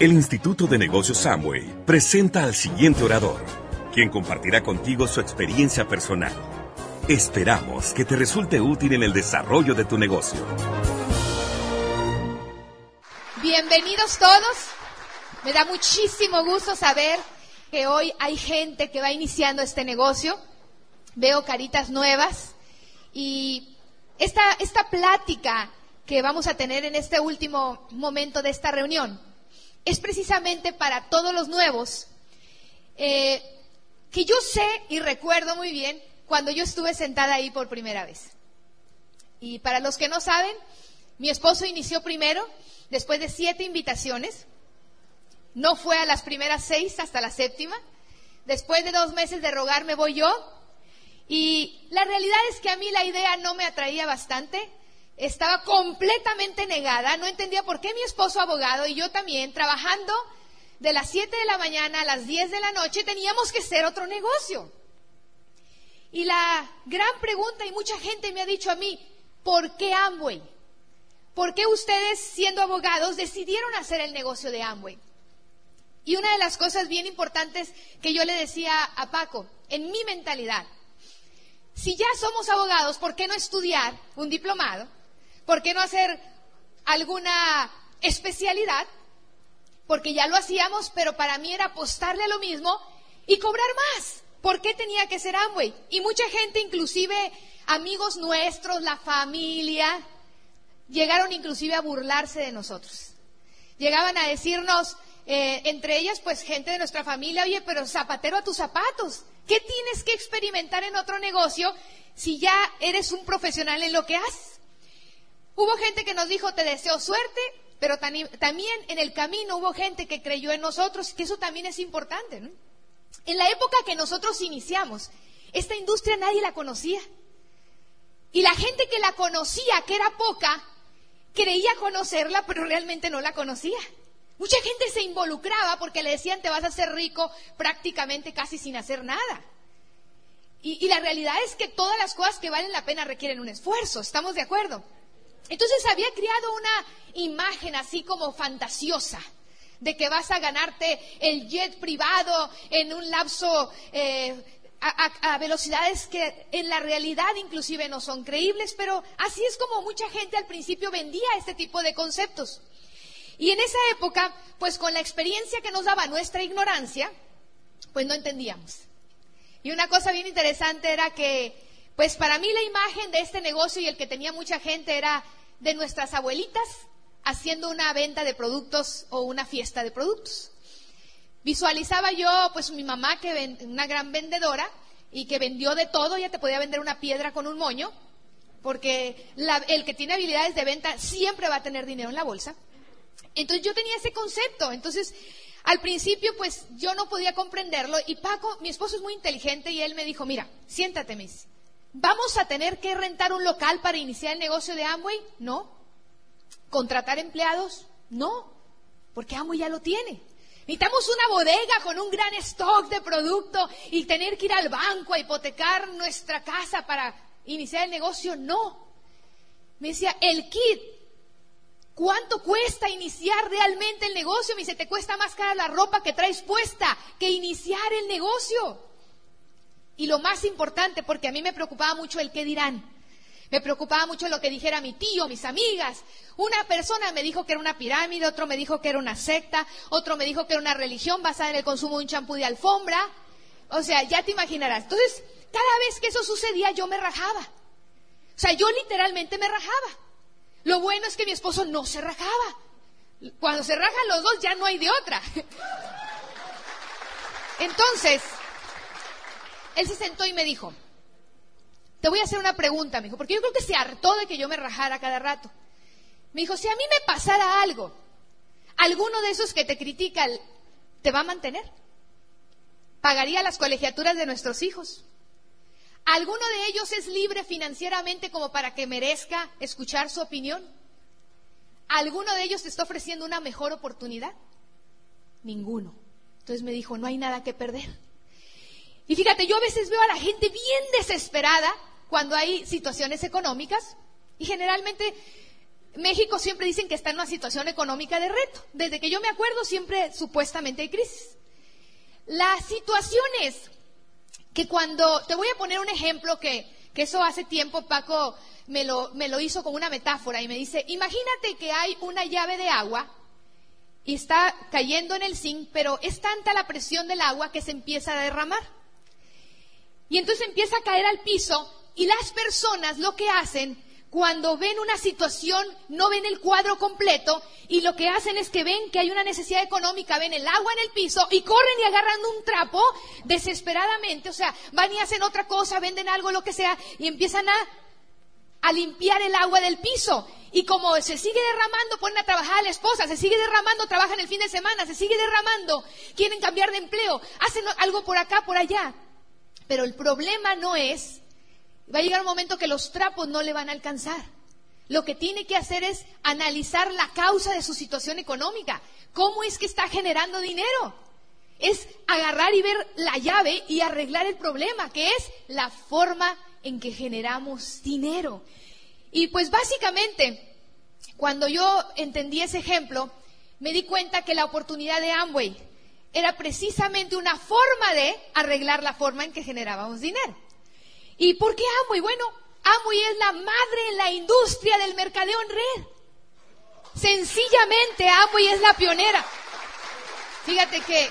El Instituto de Negocios Samway presenta al siguiente orador, quien compartirá contigo su experiencia personal. Esperamos que te resulte útil en el desarrollo de tu negocio. Bienvenidos todos. Me da muchísimo gusto saber que hoy hay gente que va iniciando este negocio. Veo caritas nuevas y esta, esta plática que vamos a tener en este último momento de esta reunión es precisamente para todos los nuevos, eh, que yo sé y recuerdo muy bien cuando yo estuve sentada ahí por primera vez. Y para los que no saben, mi esposo inició primero, después de siete invitaciones, no fue a las primeras seis hasta la séptima, después de dos meses de rogar me voy yo, y la realidad es que a mí la idea no me atraía bastante, estaba completamente negada, no entendía por qué mi esposo abogado y yo también, trabajando de las 7 de la mañana a las 10 de la noche, teníamos que hacer otro negocio. Y la gran pregunta, y mucha gente me ha dicho a mí, ¿por qué Amway? ¿Por qué ustedes, siendo abogados, decidieron hacer el negocio de Amway? Y una de las cosas bien importantes que yo le decía a Paco, en mi mentalidad, si ya somos abogados, ¿por qué no estudiar un diplomado? ¿Por qué no hacer alguna especialidad? Porque ya lo hacíamos, pero para mí era apostarle a lo mismo y cobrar más. ¿Por qué tenía que ser Amway? Y mucha gente, inclusive amigos nuestros, la familia, llegaron inclusive a burlarse de nosotros. Llegaban a decirnos, eh, entre ellas, pues gente de nuestra familia, oye, pero zapatero a tus zapatos. ¿Qué tienes que experimentar en otro negocio si ya eres un profesional en lo que haces? Hubo gente que nos dijo, te deseo suerte, pero también en el camino hubo gente que creyó en nosotros, que eso también es importante. En la época que nosotros iniciamos, esta industria nadie la conocía. Y la gente que la conocía, que era poca, creía conocerla, pero realmente no la conocía. Mucha gente se involucraba porque le decían te vas a hacer rico prácticamente casi sin hacer nada. Y la realidad es que todas las cosas que valen la pena requieren un esfuerzo, ¿estamos de acuerdo? Entonces había creado una imagen así como fantasiosa de que vas a ganarte el jet privado en un lapso eh, a, velocidades que en la realidad inclusive no son creíbles, pero así es como mucha gente al principio vendía este tipo de conceptos. Y en esa época, pues con la experiencia que nos daba nuestra ignorancia, pues no entendíamos. Y una cosa bien interesante era que, pues para mí la imagen de este negocio y el que tenía mucha gente era de nuestras abuelitas haciendo una venta de productos o una fiesta de productos. Visualizaba yo, pues mi mamá, que una gran vendedora y que vendió de todo, ya te podía vender una piedra con un moño, porque el que tiene habilidades de venta siempre va a tener dinero en la bolsa. Entonces yo tenía ese concepto. Entonces, al principio, pues yo no podía comprenderlo. Y Paco, mi esposo es muy inteligente y él me dijo, mira, siéntate, Miss. ¿Vamos a tener que rentar un local para iniciar el negocio de Amway? No. ¿Contratar empleados? No. Porque Amway ya lo tiene. Necesitamos una bodega con un gran stock de producto y tener que ir al banco a hipotecar nuestra casa para iniciar el negocio. No. Me decía, el kit, ¿cuánto cuesta iniciar realmente el negocio? Me dice, te cuesta más cara la ropa que traes puesta que iniciar el negocio. Y lo más importante, porque a mí me preocupaba mucho el qué dirán. Me preocupaba mucho lo que dijera mi tío, mis amigas. Una persona me dijo que era una pirámide, otro me dijo que era una secta, otro me dijo que era una religión basada en el consumo de un champú de alfombra. O sea, ya te imaginarás. Entonces, cada vez que eso sucedía, yo me rajaba. O sea, yo literalmente me rajaba. Lo bueno es que mi esposo no se rajaba. Cuando se rajan los dos, ya no hay de otra. Entonces, él se sentó y me dijo, te voy a hacer una pregunta, me dijo, porque yo creo que se hartó de que yo me rajara cada rato. Me dijo, si a mí me pasara algo, ¿alguno de esos que te critican te va a mantener? ¿Pagaría las colegiaturas de nuestros hijos? ¿Alguno de ellos es libre financieramente como para que merezca escuchar su opinión? ¿Alguno de ellos te está ofreciendo una mejor oportunidad? Ninguno. Entonces me dijo, no hay nada que perder. Y fíjate, yo a veces veo a la gente bien desesperada cuando hay situaciones económicas y generalmente México siempre dicen que está en una situación económica de reto. Desde que yo me acuerdo siempre supuestamente hay crisis. La situación es que cuando, te voy a poner un ejemplo que, que eso hace tiempo Paco me lo, me lo hizo con una metáfora y me dice, imagínate que hay una llave de agua y está cayendo en el zinc, pero es tanta la presión del agua que se empieza a derramar. Y entonces empieza a caer al piso y las personas lo que hacen cuando ven una situación, no ven el cuadro completo y lo que hacen es que ven que hay una necesidad económica, ven el agua en el piso y corren y agarran un trapo desesperadamente, o sea, van y hacen otra cosa, venden algo, lo que sea, y empiezan a, a limpiar el agua del piso. Y como se sigue derramando, ponen a trabajar a la esposa, se sigue derramando, trabajan el fin de semana, se sigue derramando, quieren cambiar de empleo, hacen algo por acá, por allá. Pero el problema no es Va a llegar un momento que los trapos no le van a alcanzar. Lo que tiene que hacer es analizar la causa de su situación económica. ¿Cómo es que está generando dinero? Es agarrar y ver la llave y arreglar el problema, que es la forma en que generamos dinero. Y pues básicamente, cuando yo entendí ese ejemplo, me di cuenta que la oportunidad de Amway era precisamente una forma de arreglar la forma en que generábamos dinero. ¿Y por qué Amway? Bueno, Amway es la madre en la industria del mercadeo en red. Sencillamente Amway es la pionera. Fíjate que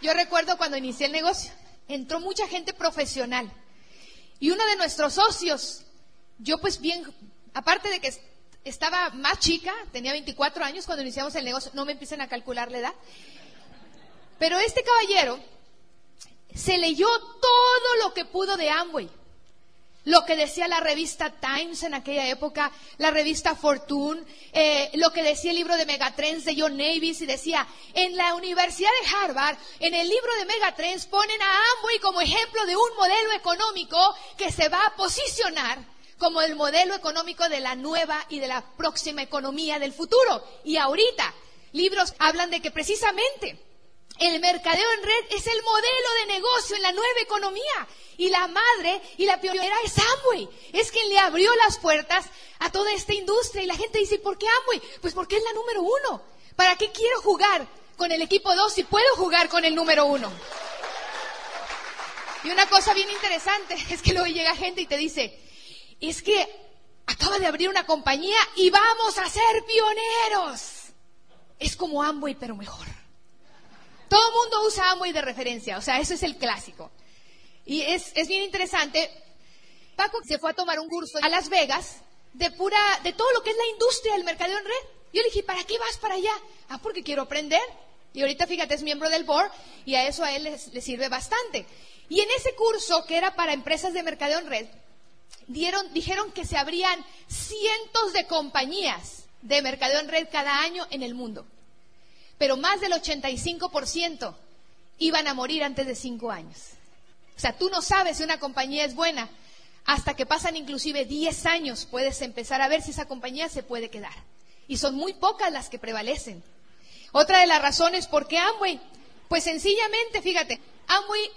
yo recuerdo cuando inicié el negocio, entró mucha gente profesional. Y uno de nuestros socios, yo pues bien, aparte de que estaba más chica, tenía 24 años cuando iniciamos el negocio, no me empiecen a calcular la edad, pero este caballero se leyó todo lo que pudo de Amway. Lo que decía la revista Times en aquella época, la revista Fortune, eh, lo que decía el libro de Megatrends de John Navis y decía, en la Universidad de Harvard, en el libro de Megatrends ponen a Amway como ejemplo de un modelo económico que se va a posicionar como el modelo económico de la nueva y de la próxima economía del futuro. Y ahorita, libros hablan de que precisamente el mercadeo en red es el modelo de negocio en la nueva economía. Y la madre y la pionera es Amway. Es quien le abrió las puertas a toda esta industria. Y la gente dice, ¿por qué Amway? Pues porque es la número uno. ¿Para qué quiero jugar con el equipo dos si puedo jugar con el número uno? Y una cosa bien interesante es que luego llega gente y te dice, es que acaba de abrir una compañía y vamos a ser pioneros. Es como Amway, pero mejor. Todo el mundo usa Amway de referencia, o sea, eso es el clásico. Y es, bien interesante. Paco se fue a tomar un curso a Las Vegas de pura, de todo lo que es la industria del mercadeo en red. Yo le dije, ¿para qué vas para allá? Ah, porque quiero aprender. Y ahorita, fíjate, es miembro del board y a eso a él le sirve bastante. Y en ese curso, que era para empresas de mercadeo en red, dieron, dijeron que se abrían cientos de compañías de mercadeo en red cada año en el mundo pero más del 85% iban a morir antes de cinco años. O sea, tú no sabes si una compañía es buena hasta que pasan inclusive 10 años puedes empezar a ver si esa compañía se puede quedar. Y son muy pocas las que prevalecen. Otra de las razones por qué Amway, pues sencillamente, fíjate, Amway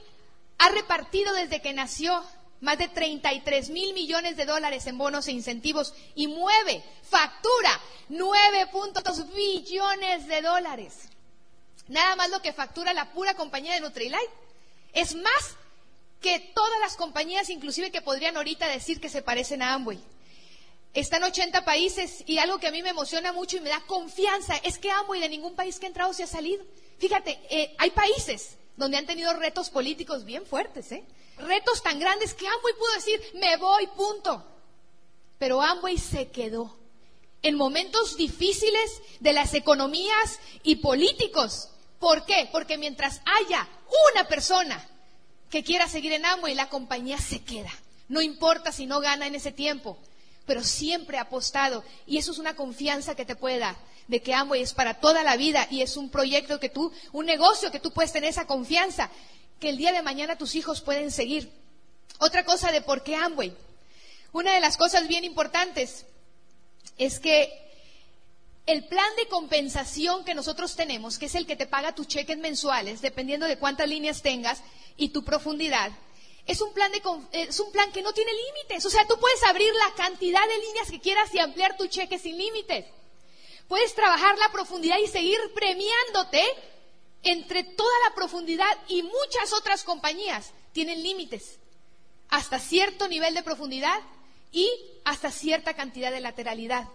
ha repartido desde que nació más de 33 mil millones de dólares en bonos e incentivos y mueve, factura 9.2 billones de dólares. Nada más lo que factura la pura compañía de Nutrilite. Es más que todas las compañías, inclusive que podrían ahorita decir que se parecen a Amway. Están 80 países y algo que a mí me emociona mucho y me da confianza es que Amway de ningún país que ha entrado se ha salido. Fíjate, eh, hay países donde han tenido retos políticos bien fuertes, ¿eh? Retos tan grandes que Amway pudo decir, me voy, punto. Pero Amway se quedó. En momentos difíciles de las economías y políticos. ¿Por qué? Porque mientras haya una persona que quiera seguir en Amway, la compañía se queda. No importa si no gana en ese tiempo, pero siempre ha apostado. Y eso es una confianza que te puede dar, de que Amway es para toda la vida y es un proyecto que tú, un negocio que tú puedes tener esa confianza que el día de mañana tus hijos pueden seguir. Otra cosa de por qué Amway. Una de las cosas bien importantes es que el plan de compensación que nosotros tenemos, que es el que te paga tus cheques mensuales, dependiendo de cuántas líneas tengas y tu profundidad, es un plan de que no tiene límites. O sea, tú puedes abrir la cantidad de líneas que quieras y ampliar tu cheque sin límites. Puedes trabajar la profundidad y seguir premiándote entre toda la profundidad y muchas otras compañías tienen límites hasta cierto nivel de profundidad y hasta cierta cantidad de lateralidad.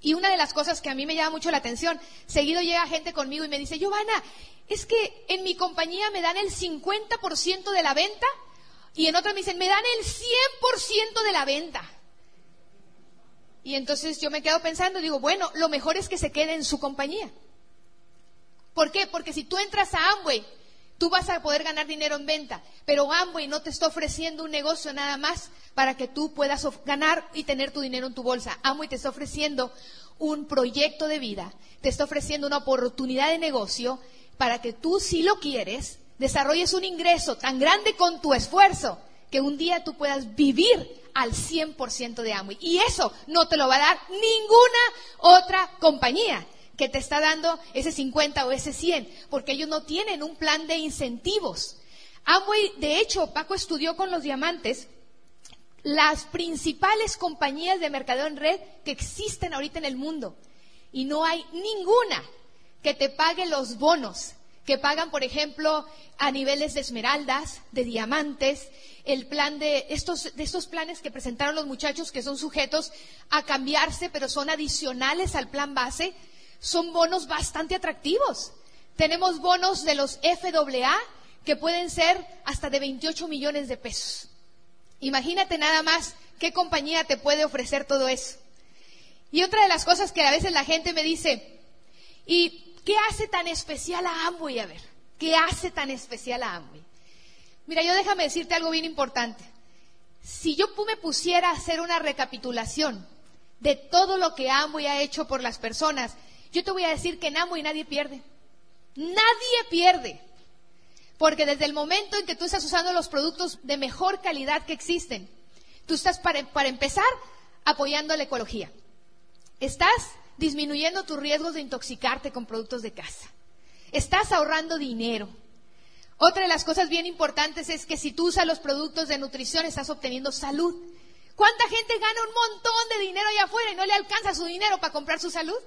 Y una de las cosas que a mí me llama mucho la atención, seguido llega gente conmigo y me dice, Giovanna, es que en mi compañía me dan el 50% de la venta y en otra me dicen, me dan el 100% de la venta. Y entonces yo me quedo pensando, digo, bueno, lo mejor es que se quede en su compañía. ¿Por qué? Porque si tú entras a Amway, tú vas a poder ganar dinero en venta, pero Amway no te está ofreciendo un negocio nada más para que tú puedas ganar y tener tu dinero en tu bolsa. Amway te está ofreciendo un proyecto de vida, te está ofreciendo una oportunidad de negocio para que tú, si lo quieres, desarrolles un ingreso tan grande con tu esfuerzo que un día tú puedas vivir al 100% de Amway. Y eso no te lo va a dar ninguna otra compañía que te está dando ese 50 o ese 100, porque ellos no tienen un plan de incentivos. Amway, de hecho, Paco estudió con los diamantes las principales compañías de mercadeo en red que existen ahorita en el mundo. Y no hay ninguna que te pague los bonos que pagan, por ejemplo, a niveles de esmeraldas, de diamantes, el plan de estos, de estos planes que presentaron los muchachos que son sujetos a cambiarse, pero son adicionales al plan base son bonos bastante atractivos. Tenemos bonos de los FAA que pueden ser hasta de 28 millones de pesos. Imagínate nada más qué compañía te puede ofrecer todo eso. Y otra de las cosas que a veces la gente me dice, ¿y qué hace tan especial a Amway? A ver, ¿qué hace tan especial a Amway? Mira, yo déjame decirte algo bien importante. Si yo me pusiera a hacer una recapitulación de todo lo que Amway ha hecho por las personas, yo te voy a decir que en y nadie pierde. Nadie pierde. Porque desde el momento en que tú estás usando los productos de mejor calidad que existen, tú estás para, para empezar apoyando la ecología. Estás disminuyendo tus riesgos de intoxicarte con productos de casa. Estás ahorrando dinero. Otra de las cosas bien importantes es que si tú usas los productos de nutrición estás obteniendo salud. ¿Cuánta gente gana un montón de dinero allá afuera y no le alcanza su dinero para comprar su salud?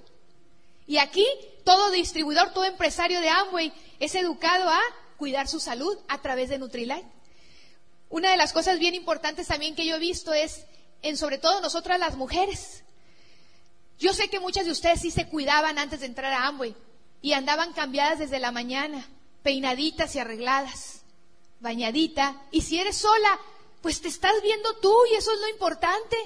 Y aquí todo distribuidor, todo empresario de Amway es educado a cuidar su salud a través de Nutrilite. Una de las cosas bien importantes también que yo he visto es, en sobre todo nosotras las mujeres. Yo sé que muchas de ustedes sí se cuidaban antes de entrar a Amway y andaban cambiadas desde la mañana, peinaditas y arregladas, bañadita. Y si eres sola, pues te estás viendo tú y eso es lo importante.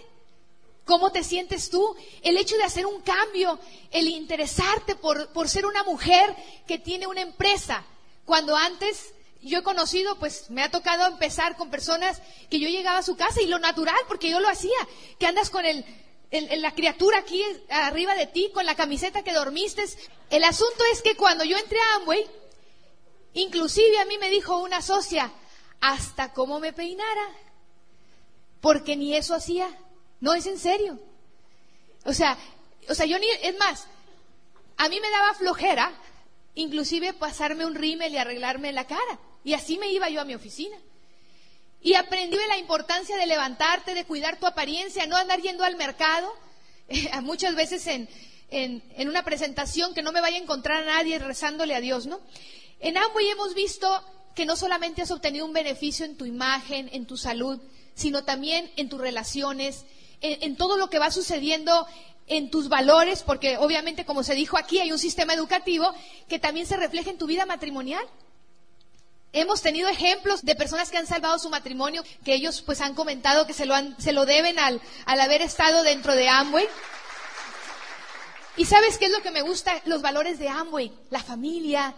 ¿Cómo te sientes tú? El hecho de hacer un cambio, el interesarte por, por, ser una mujer que tiene una empresa. Cuando antes yo he conocido, pues me ha tocado empezar con personas que yo llegaba a su casa y lo natural, porque yo lo hacía, que andas con el, la criatura aquí arriba de ti, con la camiseta que dormiste. El asunto es que cuando yo entré a Amway, inclusive a mí me dijo una socia, hasta cómo me peinara, porque ni eso hacía. No, es en serio. O sea, o sea, yo ni, es más, a mí me daba flojera, inclusive pasarme un rímel y arreglarme la cara. Y así me iba yo a mi oficina. Y aprendí la importancia de levantarte, de cuidar tu apariencia, no andar yendo al mercado, muchas veces en, en, en, una presentación que no me vaya a encontrar a nadie rezándole a Dios, ¿no? En Amway hemos visto que no solamente has obtenido un beneficio en tu imagen, en tu salud, sino también en tus relaciones, en, todo lo que va sucediendo en tus valores, porque obviamente, como se dijo aquí, hay un sistema educativo que también se refleja en tu vida matrimonial. Hemos tenido ejemplos de personas que han salvado su matrimonio, que ellos pues han comentado que se lo, han, se lo deben al, al haber estado dentro de Amway. ¿Y sabes qué es lo que me gusta? Los valores de Amway, la familia,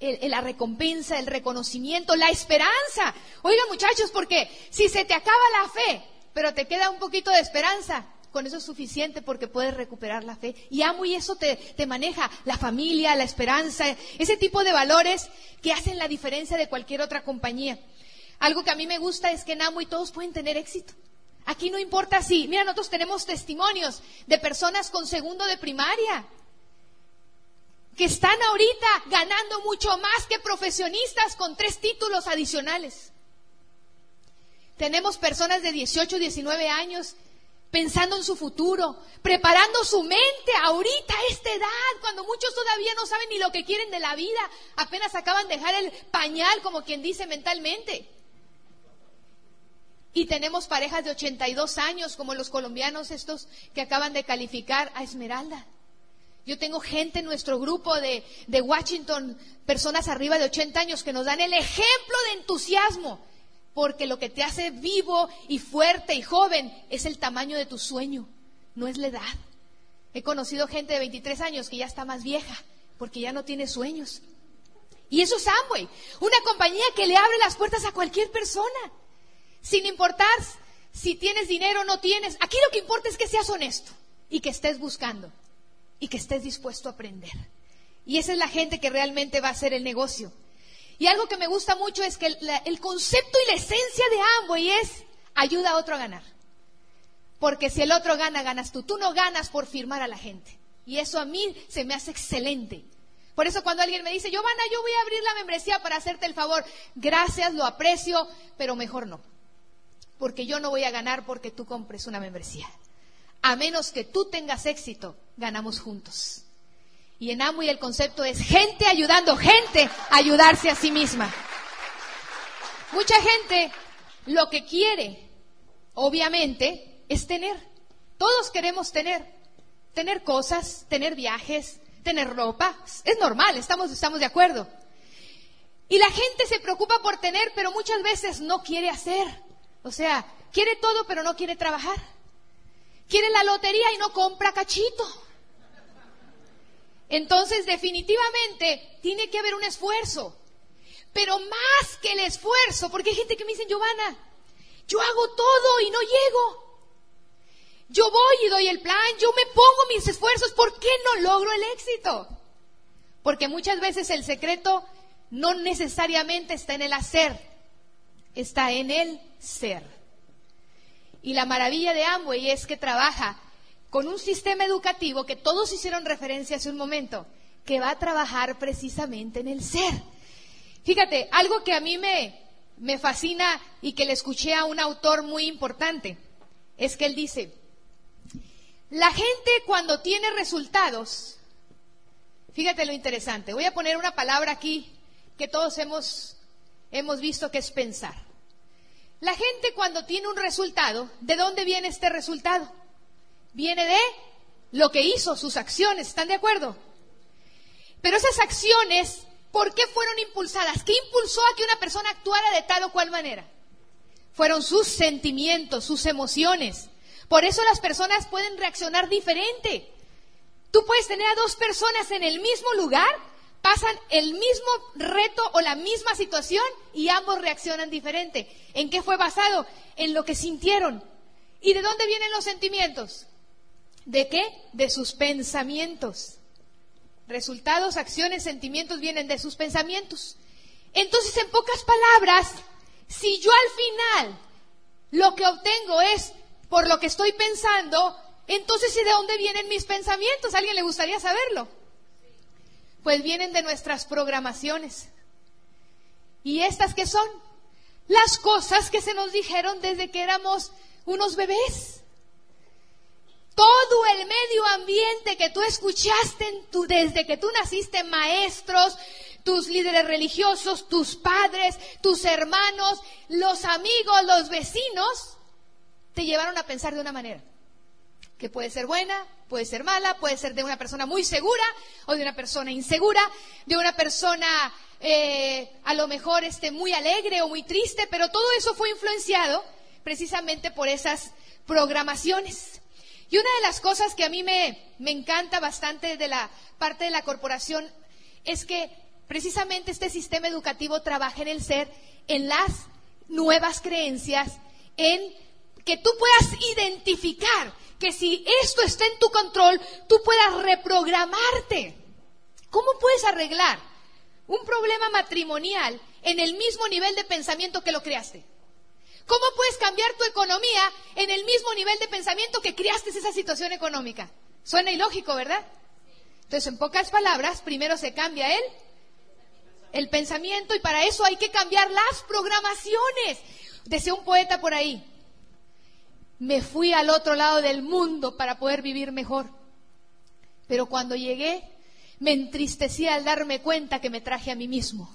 la recompensa, el reconocimiento, la esperanza. Oigan muchachos, porque si se te acaba la fe, pero te queda un poquito de esperanza. Con eso es suficiente porque puedes recuperar la fe. Y amo y eso te, te maneja la familia, la esperanza, ese tipo de valores que hacen la diferencia de cualquier otra compañía. Algo que a mí me gusta es que en Amo y todos pueden tener éxito. Aquí no importa si, mira, nosotros tenemos testimonios de personas con segundo de primaria que están ahorita ganando mucho más que profesionistas con tres títulos adicionales. Tenemos personas de 18, 19 años pensando en su futuro, preparando su mente ahorita a esta edad, cuando muchos todavía no saben ni lo que quieren de la vida, apenas acaban de dejar el pañal, como quien dice mentalmente. Y tenemos parejas de 82 años, como los colombianos estos que acaban de calificar a Esmeralda. Yo tengo gente en nuestro grupo de, de Washington, personas arriba de 80 años, que nos dan el ejemplo de entusiasmo porque lo que te hace vivo y fuerte y joven es el tamaño de tu sueño, no es la edad. He conocido gente de 23 años que ya está más vieja porque ya no tiene sueños. Y eso es Amway, una compañía que le abre las puertas a cualquier persona, sin importar si tienes dinero o no tienes. Aquí lo que importa es que seas honesto y que estés buscando y que estés dispuesto a aprender. Y esa es la gente que realmente va a hacer el negocio. Y algo que me gusta mucho es que el, concepto y la esencia de Amway es ayuda a otro a ganar. Porque si el otro gana, ganas tú. Tú no ganas por firmar a la gente. Y eso a mí se me hace excelente. Por eso cuando alguien me dice, Giovanna, yo voy a abrir la membresía para hacerte el favor, gracias, lo aprecio, pero mejor no. Porque yo no voy a ganar porque tú compres una membresía. A menos que tú tengas éxito, ganamos juntos. Y en Amway el concepto es gente ayudando, gente a ayudarse a sí misma. Mucha gente lo que quiere, obviamente, es tener. Todos queremos tener. Tener cosas, tener viajes, tener ropa. Es normal, estamos, estamos de acuerdo. Y la gente se preocupa por tener, pero muchas veces no quiere hacer. O sea, quiere todo, pero no quiere trabajar. Quiere la lotería y no compra cachito. Entonces, definitivamente, tiene que haber un esfuerzo. Pero más que el esfuerzo, porque hay gente que me dice, Giovanna, yo hago todo y no llego. Yo voy y doy el plan, yo me pongo mis esfuerzos, ¿por qué no logro el éxito? Porque muchas veces el secreto no necesariamente está en el hacer, está en el ser. Y la maravilla de Amway es que trabaja con un sistema educativo que todos hicieron referencia hace un momento, que va a trabajar precisamente en el ser. Fíjate, algo que a mí me, me fascina y que le escuché a un autor muy importante, es que él dice, la gente cuando tiene resultados, fíjate lo interesante, voy a poner una palabra aquí que todos hemos, hemos visto que es pensar. La gente cuando tiene un resultado, ¿de dónde viene este resultado? Viene de lo que hizo, sus acciones, ¿están de acuerdo? Pero esas acciones, ¿por qué fueron impulsadas? ¿Qué impulsó a que una persona actuara de tal o cual manera? Fueron sus sentimientos, sus emociones. Por eso las personas pueden reaccionar diferente. Tú puedes tener a dos personas en el mismo lugar, pasan el mismo reto o la misma situación y ambos reaccionan diferente. ¿En qué fue basado? En lo que sintieron. ¿Y de dónde vienen los sentimientos? ¿De qué? De sus pensamientos. Resultados, acciones, sentimientos vienen de sus pensamientos. Entonces, en pocas palabras, si yo al final lo que obtengo es por lo que estoy pensando, entonces ¿y de dónde vienen mis pensamientos? ¿A alguien le gustaría saberlo? Pues vienen de nuestras programaciones. ¿Y estas qué son? Las cosas que se nos dijeron desde que éramos unos bebés. Todo el medio ambiente que tú escuchaste en tu, desde que tú naciste, maestros, tus líderes religiosos, tus padres, tus hermanos, los amigos, los vecinos, te llevaron a pensar de una manera. Que puede ser buena, puede ser mala, puede ser de una persona muy segura o de una persona insegura, de una persona eh, a lo mejor este, muy alegre o muy triste, pero todo eso fue influenciado precisamente por esas programaciones. Y una de las cosas que a mí me, encanta bastante de la parte de la corporación es que precisamente este sistema educativo trabaja en el ser, en las nuevas creencias, en que tú puedas identificar que si esto está en tu control, tú puedas reprogramarte. ¿Cómo puedes arreglar un problema matrimonial en el mismo nivel de pensamiento que lo creaste? ¿Cómo puedes cambiar tu economía en el mismo nivel de pensamiento que creaste esa situación económica? Suena ilógico, ¿verdad? Entonces, en pocas palabras, primero se cambia el, el pensamiento y para eso hay que cambiar las programaciones. Decía un poeta por ahí, me fui al otro lado del mundo para poder vivir mejor. Pero cuando llegué, me entristecí al darme cuenta que me traje a mí mismo.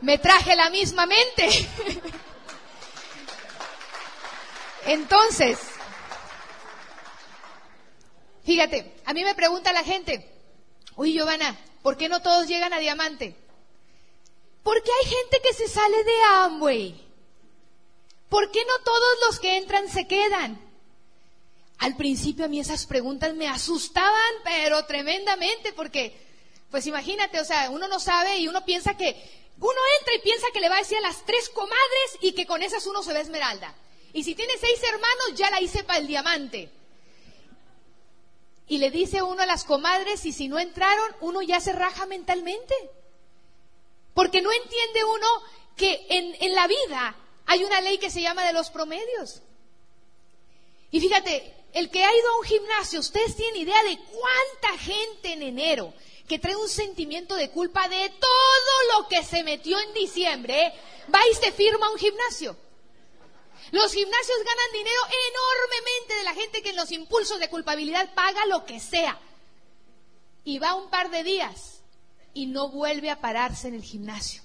Me traje la misma mente. Entonces, fíjate, a mí me pregunta la gente, oye Giovanna, ¿por qué no todos llegan a diamante? Porque hay gente que se sale de Amway. ¿Por qué no todos los que entran se quedan? Al principio a mí esas preguntas me asustaban, pero tremendamente, porque, pues imagínate, o sea, uno no sabe y uno piensa que, uno entra y piensa que le va a decir a las tres comadres y que con esas uno se ve esmeralda. Y si tiene seis hermanos, ya la hice para el diamante. Y le dice uno a las comadres, y si no entraron, uno ya se raja mentalmente. Porque no entiende uno que en, en la vida hay una ley que se llama de los promedios. Y fíjate, el que ha ido a un gimnasio, ustedes tienen idea de cuánta gente en enero que trae un sentimiento de culpa de todo lo que se metió en diciembre, va y se firma a un gimnasio. Los gimnasios ganan dinero enormemente de la gente que en los impulsos de culpabilidad paga lo que sea. Y va un par de días y no vuelve a pararse en el gimnasio.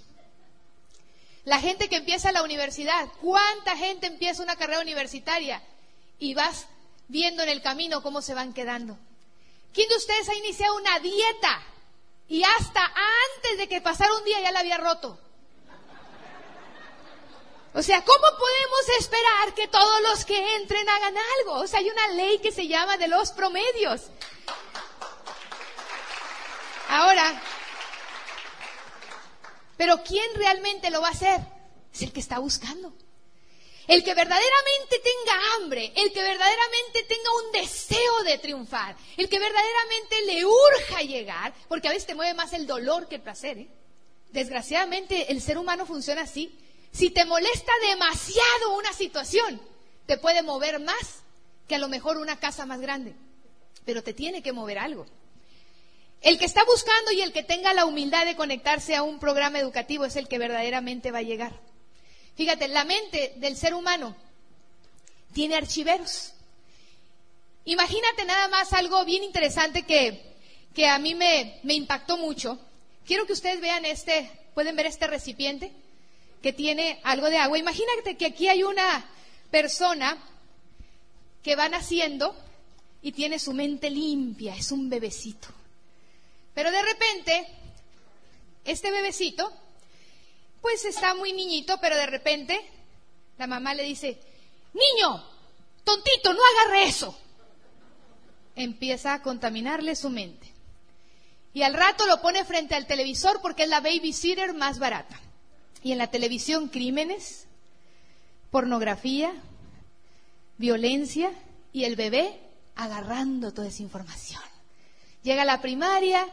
La gente que empieza la universidad, ¿cuánta gente empieza una carrera universitaria? Y vas viendo en el camino cómo se van quedando. ¿Quién de ustedes ha iniciado una dieta y hasta antes de que pasara un día ya la había roto? O sea, ¿cómo podemos esperar que todos los que entren hagan algo? O sea, hay una ley que se llama de los promedios. Ahora, pero ¿quién realmente lo va a hacer? Es el que está buscando. El que verdaderamente tenga hambre, el que verdaderamente tenga un deseo de triunfar, el que verdaderamente le urja llegar, porque a veces te mueve más el dolor que el placer. ¿eh? Desgraciadamente el ser humano funciona así. Si te molesta demasiado una situación, te puede mover más que a lo mejor una casa más grande, pero te tiene que mover algo. El que está buscando y el que tenga la humildad de conectarse a un programa educativo es el que verdaderamente va a llegar. Fíjate, la mente del ser humano tiene archiveros. Imagínate nada más algo bien interesante que, que a mí me, me impactó mucho. Quiero que ustedes vean este, pueden ver este recipiente que tiene algo de agua. Imagínate que aquí hay una persona que va naciendo y tiene su mente limpia, es un bebecito. Pero de repente, este bebecito, pues está muy niñito, pero de repente la mamá le dice, niño, tontito, no agarre eso. Empieza a contaminarle su mente. Y al rato lo pone frente al televisor porque es la babysitter más barata. Y en la televisión crímenes, pornografía, violencia y el bebé agarrando toda esa información. Llega a la primaria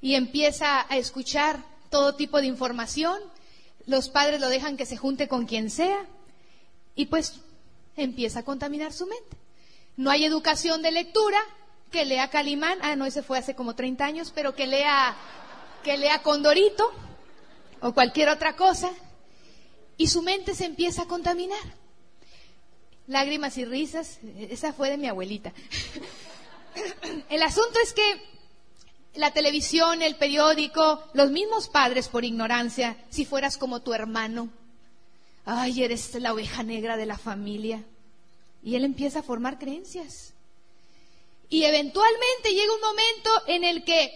y empieza a escuchar todo tipo de información. Los padres lo dejan que se junte con quien sea y pues empieza a contaminar su mente. No hay educación de lectura, que lea Calimán, ah, no, ese fue hace como 30 años, pero que lea, que lea Condorito, o cualquier otra cosa, y su mente se empieza a contaminar. Lágrimas y risas, esa fue de mi abuelita. El asunto es que la televisión, el periódico, los mismos padres por ignorancia, si fueras como tu hermano, ay, eres la oveja negra de la familia. Y él empieza a formar creencias. Y eventualmente llega un momento en el que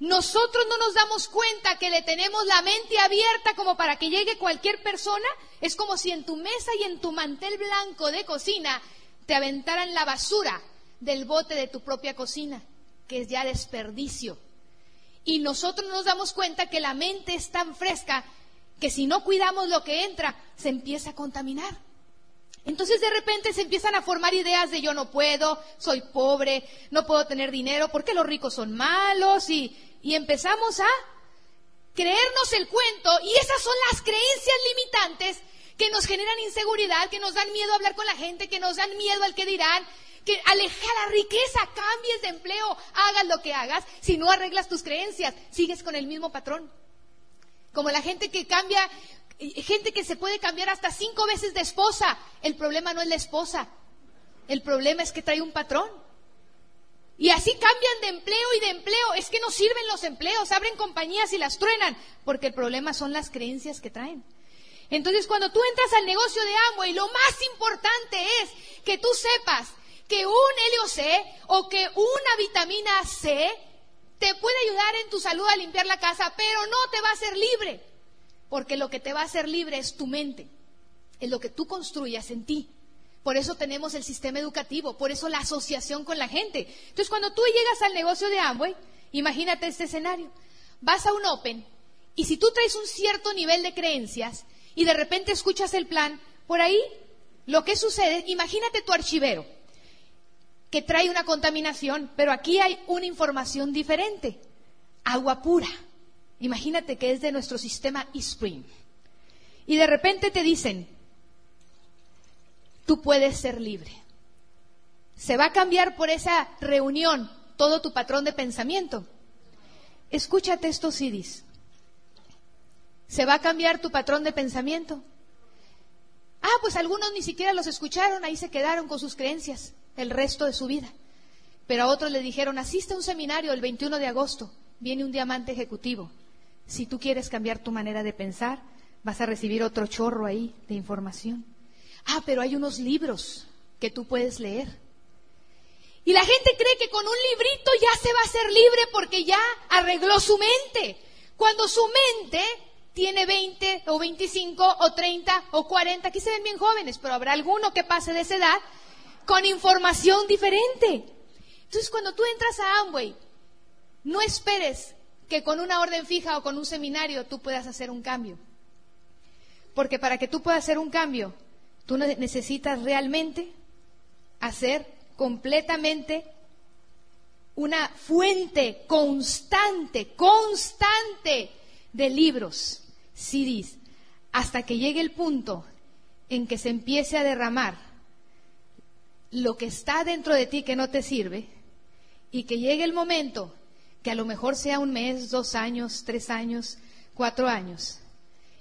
nosotros no nos damos cuenta que le tenemos la mente abierta como para que llegue cualquier persona. Es como si en tu mesa y en tu mantel blanco de cocina te aventaran la basura del bote de tu propia cocina, que es ya desperdicio. Y nosotros no nos damos cuenta que la mente es tan fresca que si no cuidamos lo que entra, se empieza a contaminar. Entonces de repente se empiezan a formar ideas de yo no puedo, soy pobre, no puedo tener dinero, porque los ricos son malos y, y empezamos a creernos el cuento y esas son las creencias limitantes que nos generan inseguridad, que nos dan miedo a hablar con la gente, que nos dan miedo al que dirán, que aleja la riqueza, cambies de empleo, hagas lo que hagas, si no arreglas tus creencias, sigues con el mismo patrón. Como la gente que cambia gente que se puede cambiar hasta cinco veces de esposa. El problema no es la esposa, el problema es que trae un patrón. Y así cambian de empleo y de empleo. Es que no sirven los empleos, abren compañías y las truenan, porque el problema son las creencias que traen. Entonces, cuando tú entras al negocio de Amway, lo más importante es que tú sepas que un helio C o que una vitamina C te puede ayudar en tu salud a limpiar la casa, pero no te va a hacer libre, porque lo que te va a hacer libre es tu mente, es lo que tú construyas en ti. Por eso tenemos el sistema educativo, por eso la asociación con la gente. Entonces, cuando tú llegas al negocio de Amway, imagínate este escenario. Vas a un Open y si tú traes un cierto nivel de creencias y de repente escuchas el plan, por ahí lo que sucede, imagínate tu archivero que trae una contaminación, pero aquí hay una información diferente. Agua pura. Imagínate que es de nuestro sistema eSpring. Y de repente te dicen, tú puedes ser libre. Se va a cambiar por esa reunión todo tu patrón de pensamiento. Escúchate estos CDs. ¿Se va a cambiar tu patrón de pensamiento? Ah, pues algunos ni siquiera los escucharon, ahí se quedaron con sus creencias el resto de su vida. Pero a otros le dijeron, asiste a un seminario el 21 de agosto, viene un diamante ejecutivo. Si tú quieres cambiar tu manera de pensar, vas a recibir otro chorro ahí de información. Ah, pero hay unos libros que tú puedes leer. Y la gente cree que con un librito ya se va a ser libre porque ya arregló su mente. Cuando su mente tiene 20 o 25 o 30 o 40, aquí se ven bien jóvenes, pero habrá alguno que pase de esa edad con información diferente. Entonces, cuando tú entras a Amway, no esperes que con una orden fija o con un seminario tú puedas hacer un cambio. Porque para que tú puedas hacer un cambio, tú necesitas realmente hacer completamente una fuente constante, constante de libros, CDs, hasta que llegue el punto en que se empiece a derramar lo que está dentro de ti que no te sirve y que llegue el momento que a lo mejor sea un mes, dos años, tres años, cuatro años.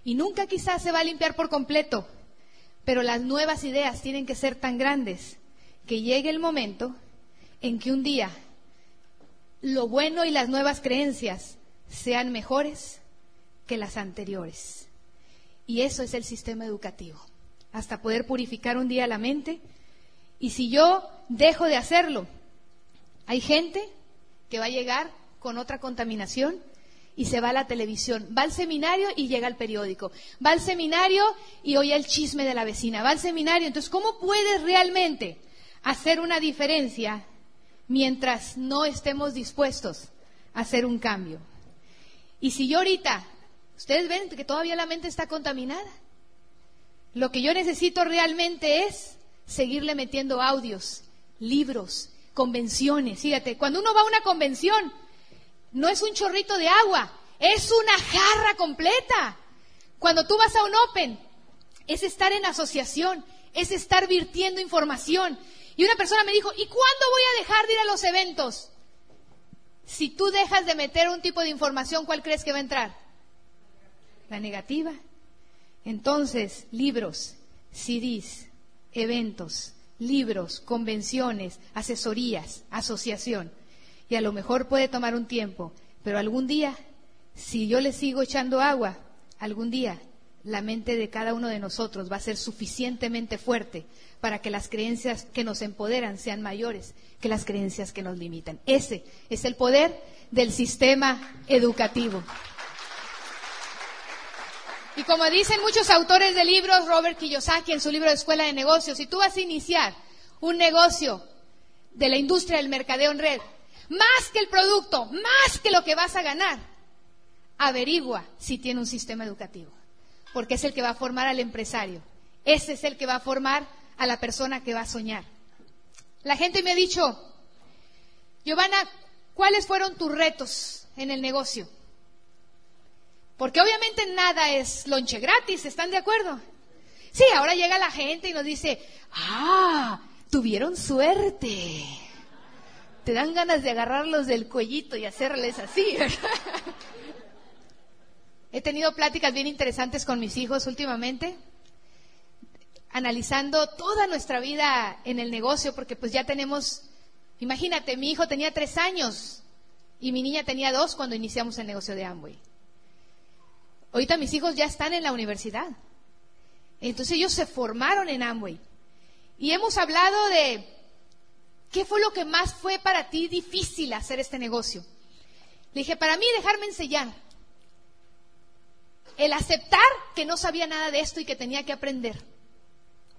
Y nunca quizás se va a limpiar por completo, pero las nuevas ideas tienen que ser tan grandes que llegue el momento en que un día lo bueno y las nuevas creencias sean mejores que las anteriores. Y eso es el sistema educativo. Hasta poder purificar un día la mente y si yo dejo de hacerlo, hay gente que va a llegar con otra contaminación y se va a la televisión, va al seminario y llega al periódico, va al seminario y oye el chisme de la vecina, va al seminario. Entonces, ¿cómo puedes realmente hacer una diferencia mientras no estemos dispuestos a hacer un cambio? Y si yo ahorita, ustedes ven que todavía la mente está contaminada, lo que yo necesito realmente es seguirle metiendo audios, libros, convenciones. Fíjate, cuando uno va a una convención, no es un chorrito de agua, es una jarra completa. Cuando tú vas a un Open, es estar en asociación, es estar virtiendo información. Y una persona me dijo, ¿y cuándo voy a dejar de ir a los eventos? Si tú dejas de meter un tipo de información, ¿cuál crees que va a entrar? La negativa. Entonces, libros, CDs, eventos, libros, convenciones, asesorías, asociación. Y a lo mejor puede tomar un tiempo, pero algún día, si yo le sigo echando agua, algún día la mente de cada uno de nosotros va a ser suficientemente fuerte para que las creencias que nos empoderan sean mayores que las creencias que nos limitan. Ese es el poder del sistema educativo. Y como dicen muchos autores de libros, Robert Kiyosaki en su libro de Escuela de Negocios, si tú vas a iniciar un negocio de la industria del mercadeo en red, más que el producto, más que lo que vas a ganar, averigua si tiene un sistema educativo, porque es el que va a formar al empresario, ese es el que va a formar a la persona que va a soñar. La gente me ha dicho, Giovanna, ¿cuáles fueron tus retos en el negocio? Porque obviamente nada es lonche gratis, ¿están de acuerdo? Sí, ahora llega la gente y nos dice, ah, tuvieron suerte. Te dan ganas de agarrarlos del cuellito y hacerles así. He tenido pláticas bien interesantes con mis hijos últimamente, analizando toda nuestra vida en el negocio, porque pues ya tenemos, imagínate, mi hijo tenía tres años y mi niña tenía dos cuando iniciamos el negocio de Amway. Ahorita mis hijos ya están en la universidad. Entonces ellos se formaron en Amway. Y hemos hablado de qué fue lo que más fue para ti difícil hacer este negocio. Le dije, para mí dejarme enseñar. El aceptar que no sabía nada de esto y que tenía que aprender.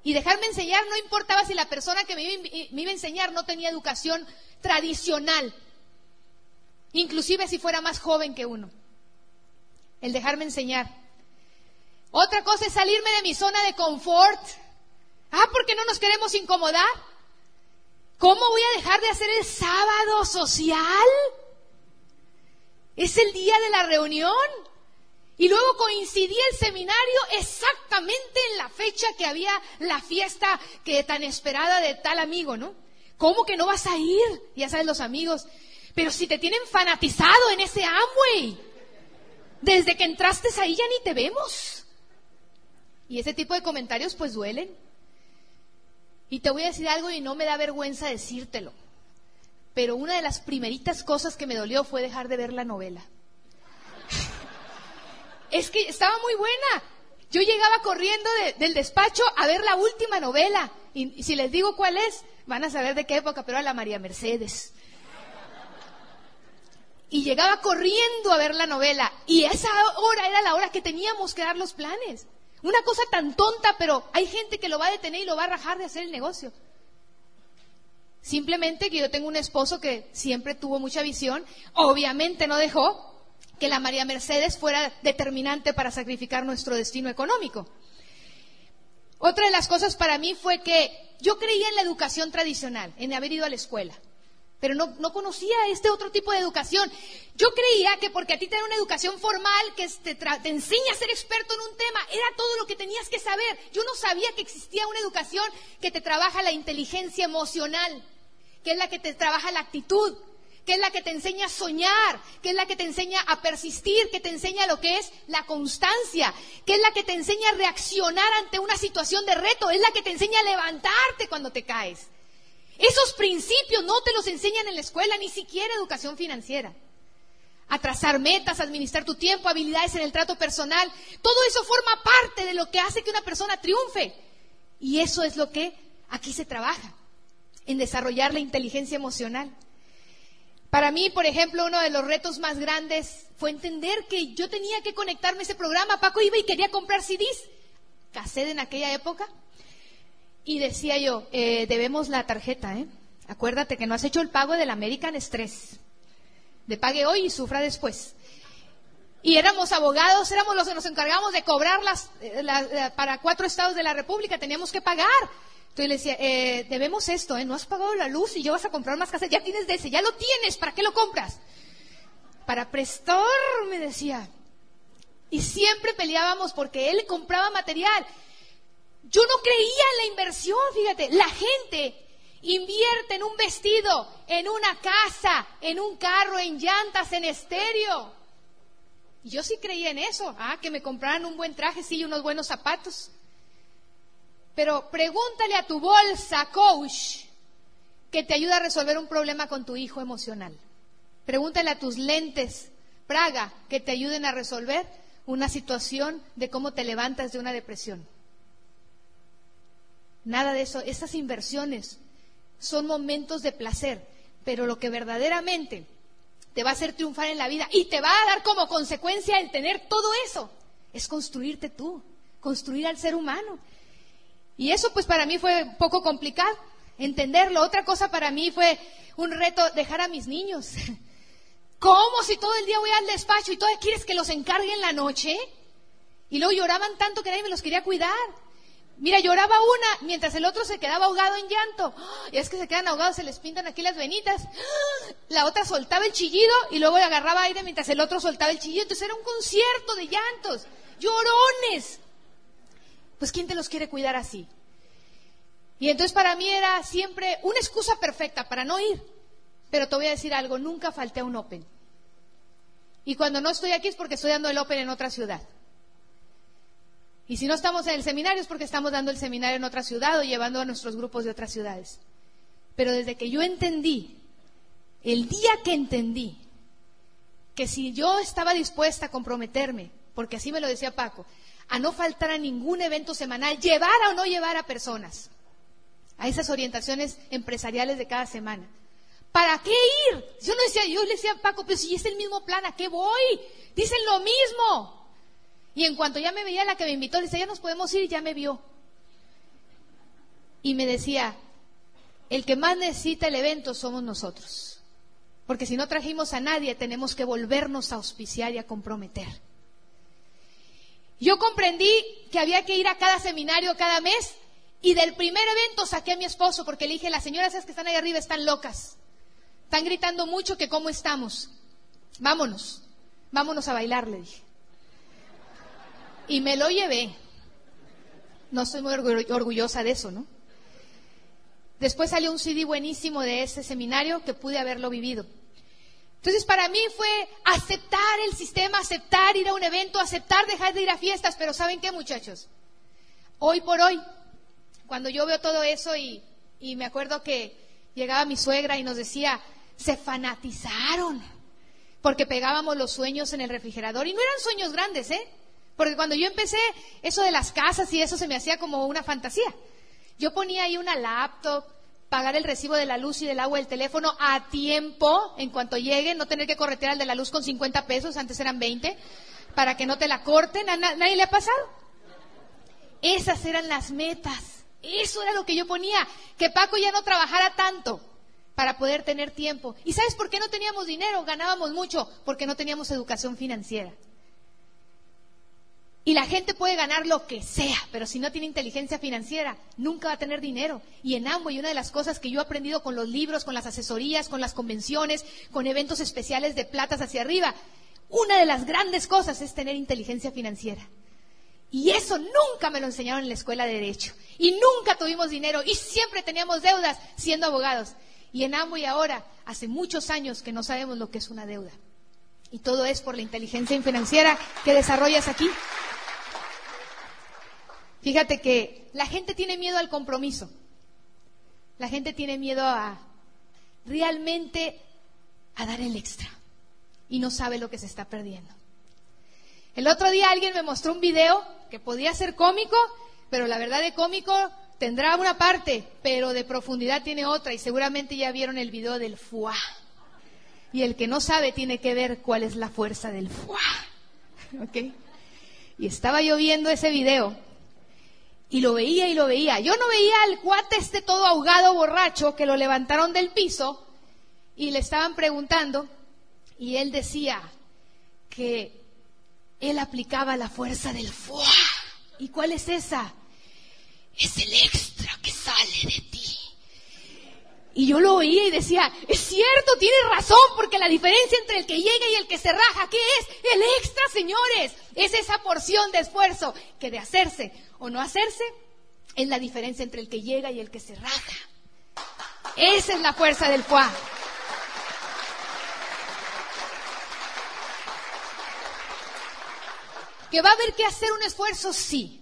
Y dejarme enseñar no importaba si la persona que me iba, a enseñar no tenía educación tradicional, inclusive si fuera más joven que uno. El dejarme enseñar. Otra cosa es salirme de mi zona de confort. Ah, porque no nos queremos incomodar. ¿Cómo voy a dejar de hacer el sábado social? Es el día de la reunión. Y luego coincidía el seminario exactamente en la fecha que había la fiesta que tan esperada de tal amigo, ¿no? ¿Cómo que no vas a ir? Ya sabes los amigos. Pero si te tienen fanatizado en ese Amway, desde que entraste ahí ya ni te vemos. Y ese tipo de comentarios pues duelen. Y te voy a decir algo y no me da vergüenza decírtelo. Pero una de las primeritas cosas que me dolió fue dejar de ver la novela. es que estaba muy buena. Yo llegaba corriendo del despacho a ver la última novela. Y, si les digo cuál es, van a saber de qué época, pero era la María Mercedes. Y llegaba corriendo a ver la novela. Y esa hora era la hora que teníamos que dar los planes. Una cosa tan tonta, pero hay gente que lo va a detener y lo va a rajar de hacer el negocio. Simplemente que yo tengo un esposo que siempre tuvo mucha visión, obviamente no dejó que la María Mercedes fuera determinante para sacrificar nuestro destino económico. Otra de las cosas para mí fue que yo creía en la educación tradicional, en haber ido a la escuela, pero no, conocía este otro tipo de educación. Yo creía que porque a ti te da una educación formal que te, te enseña a ser experto en un tema, era todo lo que tenías que saber. Yo no sabía que existía una educación que te trabaja la inteligencia emocional, que es la que te trabaja la actitud, que es la que te enseña a soñar, que es la que te enseña a persistir, que te enseña lo que es la constancia, que es la que te enseña a reaccionar ante una situación de reto, es la que te enseña a levantarte cuando te caes. Esos principios no te los enseñan en la escuela, ni siquiera educación financiera. A trazar metas, administrar tu tiempo, habilidades en el trato personal, todo eso forma parte de lo que hace que una persona triunfe. Y eso es lo que aquí se trabaja, en desarrollar la inteligencia emocional. Para mí, por ejemplo, uno de los retos más grandes fue entender que yo tenía que conectarme a ese programa. Paco iba y quería comprar CDs, cassette en aquella época. Y decía yo, eh, debemos la tarjeta, ¿eh? Acuérdate que no has hecho el pago del American Express. De pague hoy y sufra después. Y éramos abogados, éramos los que nos encargamos de cobrar las, eh, para cuatro estados de la República, teníamos que pagar. Entonces le decía, eh, debemos esto, ¿eh? No has pagado la luz y yo vas a comprar más casas, ya tienes de ese, ya lo tienes, ¿para qué lo compras? Para prestar, me decía. Y siempre peleábamos porque él compraba material. Yo no creía en la inversión, fíjate, la gente invierte en un vestido, en una casa, en un carro, en llantas, en estéreo. Yo sí creía en eso, ah, que me compraran un buen traje, sí, y unos buenos zapatos. Pero pregúntale a tu bolsa, coach, que te ayuda a resolver un problema con tu hijo emocional. Pregúntale a tus lentes, Praga, que te ayuden a resolver una situación de cómo te levantas de una depresión. Nada de eso. Esas inversiones son momentos de placer, pero lo que verdaderamente te va a hacer triunfar en la vida y te va a dar como consecuencia el tener todo eso es construirte tú, construir al ser humano. Y eso pues para mí fue un poco complicado entenderlo. Otra cosa para mí fue un reto dejar a mis niños. ¿Cómo si todo el día voy al despacho y todavía quieres que los encargue en la noche? Y luego lloraban tanto que nadie me los quería cuidar. Mira, lloraba una mientras el otro se quedaba ahogado en llanto. Y es que se quedan ahogados, se les pintan aquí las venitas. La otra soltaba el chillido y luego le agarraba aire mientras el otro soltaba el chillido. Entonces era un concierto de llantos, llorones pues ¿quién te los quiere cuidar así? Y entonces para mí era siempre una excusa perfecta para no ir. Pero te voy a decir algo, nunca falté a un Open. Y cuando no estoy aquí es porque estoy dando el Open en otra ciudad. Y si no estamos en el seminario es porque estamos dando el seminario en otra ciudad o llevando a nuestros grupos de otras ciudades. Pero desde que yo entendí, el día que entendí que si yo estaba dispuesta a comprometerme, porque así me lo decía Paco, a no faltar a ningún evento semanal, llevar o no llevar a personas a esas orientaciones empresariales de cada semana. ¿Para qué ir? Yo no decía, yo le decía a Paco, pero si es el mismo plan, ¿a qué voy? Dicen lo mismo. Y en cuanto ya me veía la que me invitó, le decía, ya nos podemos ir ya me vio. Y me decía, el que más necesita el evento somos nosotros. Porque si no trajimos a nadie, tenemos que volvernos a auspiciar y a comprometer. Yo comprendí que había que ir a cada seminario cada mes y del primer evento saqué a mi esposo porque le dije, las señoras esas que están ahí arriba están locas. Están gritando mucho que cómo estamos. Vámonos, vámonos a bailar, le dije. Y me lo llevé. No estoy muy orgullosa de eso, ¿no? Después salió un CD buenísimo de ese seminario que pude haberlo vivido. Entonces para mí fue aceptar el sistema, aceptar ir a un evento, aceptar dejar de ir a fiestas, pero ¿saben qué muchachos? Hoy por hoy, cuando yo veo todo eso y, y me acuerdo que llegaba mi suegra y nos decía, se fanatizaron, porque pegábamos los sueños en el refrigerador y no eran sueños grandes, ¿eh? Porque cuando yo empecé, eso de las casas y eso se me hacía como una fantasía. Yo ponía ahí una laptop, pagar el recibo de la luz y del agua del teléfono a tiempo, en cuanto llegue, no tener que corretear al de la luz con 50 pesos, antes eran 20, para que no te la corten, nadie le ha pasado. Esas eran las metas, eso era lo que yo ponía, que Paco ya no trabajara tanto para poder tener tiempo. ¿Y sabes por qué no teníamos dinero? Ganábamos mucho, porque no teníamos educación financiera. Y la gente puede ganar lo que sea, pero si no tiene inteligencia financiera, nunca va a tener dinero. Y en y una de las cosas que yo he aprendido con los libros, con las asesorías, con las convenciones, con eventos especiales de platas hacia arriba, una de las grandes cosas es tener inteligencia financiera. Y eso nunca me lo enseñaron en la escuela de Derecho. Y nunca tuvimos dinero y siempre teníamos deudas siendo abogados. Y en y ahora, hace muchos años que no sabemos lo que es una deuda. Y todo es por la inteligencia financiera que desarrollas aquí. Fíjate que la gente tiene miedo al compromiso. La gente tiene miedo a realmente a dar el extra y no sabe lo que se está perdiendo. El otro día alguien me mostró un video que podía ser cómico, pero la verdad de cómico tendrá una parte, pero de profundidad tiene otra y seguramente ya vieron el video del fuá. Y el que no sabe tiene que ver cuál es la fuerza del fuá. ¿Ok? Y estaba yo viendo ese video y lo veía y lo veía. Yo no veía al cuate este todo ahogado, borracho, que lo levantaron del piso y le estaban preguntando y él decía que él aplicaba la fuerza del fuá. ¿Y cuál es esa? Es el extra que sale de ti. Y yo lo oía y decía, es cierto, tienes razón, porque la diferencia entre el que llega y el que se raja, ¿qué es? El extra, señores. Es esa porción de esfuerzo que de hacerse o no hacerse es la diferencia entre el que llega y el que se raja. Esa es la fuerza del fuá. ¿Que va a haber que hacer un esfuerzo? Sí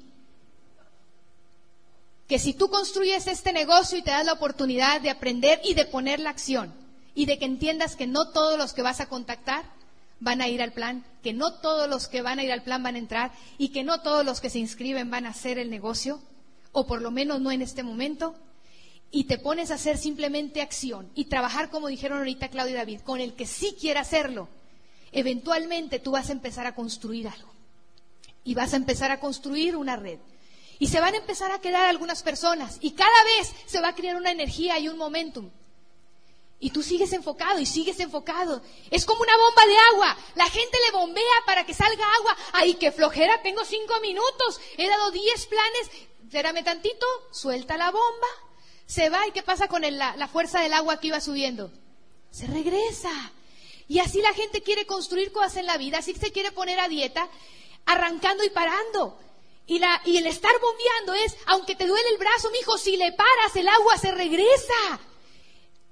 que si tú construyes este negocio y te das la oportunidad de aprender y de poner la acción y de que entiendas que no todos los que vas a contactar van a ir al plan, que no todos los que van a ir al plan van a entrar y que no todos los que se inscriben van a hacer el negocio, o por lo menos no en este momento, y te pones a hacer simplemente acción y trabajar como dijeron ahorita Claudia y David, con el que sí quiera hacerlo, eventualmente tú vas a empezar a construir algo y vas a empezar a construir una red y se van a empezar a quedar algunas personas. Y cada vez se va a crear una energía y un momentum. Y tú sigues enfocado y sigues enfocado. Es como una bomba de agua. La gente le bombea para que salga agua. Ay, qué flojera, tengo cinco minutos. He dado diez planes. Espérame tantito, suelta la bomba. Se va y ¿qué pasa con la, la fuerza del agua que iba subiendo? Se regresa. Y así la gente quiere construir cosas en la vida, así se quiere poner a dieta, arrancando y parando. Y, la, y el estar bombeando es, aunque te duele el brazo, mijo, si le paras, el agua se regresa.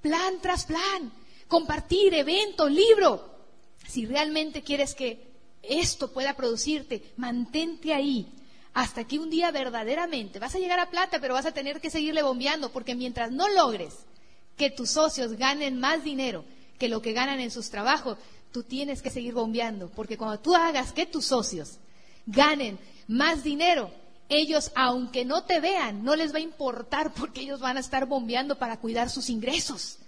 Plan tras plan. Compartir, evento, libro. si realmente quieres que esto pueda producirte, mantente ahí hasta que un día verdaderamente vas a llegar a plata, pero vas a tener que seguirle bombeando, porque mientras no logres que tus socios ganen más dinero que lo que ganan en sus trabajos, tú tienes que seguir bombeando, porque cuando tú hagas que tus socios ganen más dinero, ellos, aunque no te vean, no les va a importar porque ellos van a estar bombeando para cuidar sus ingresos.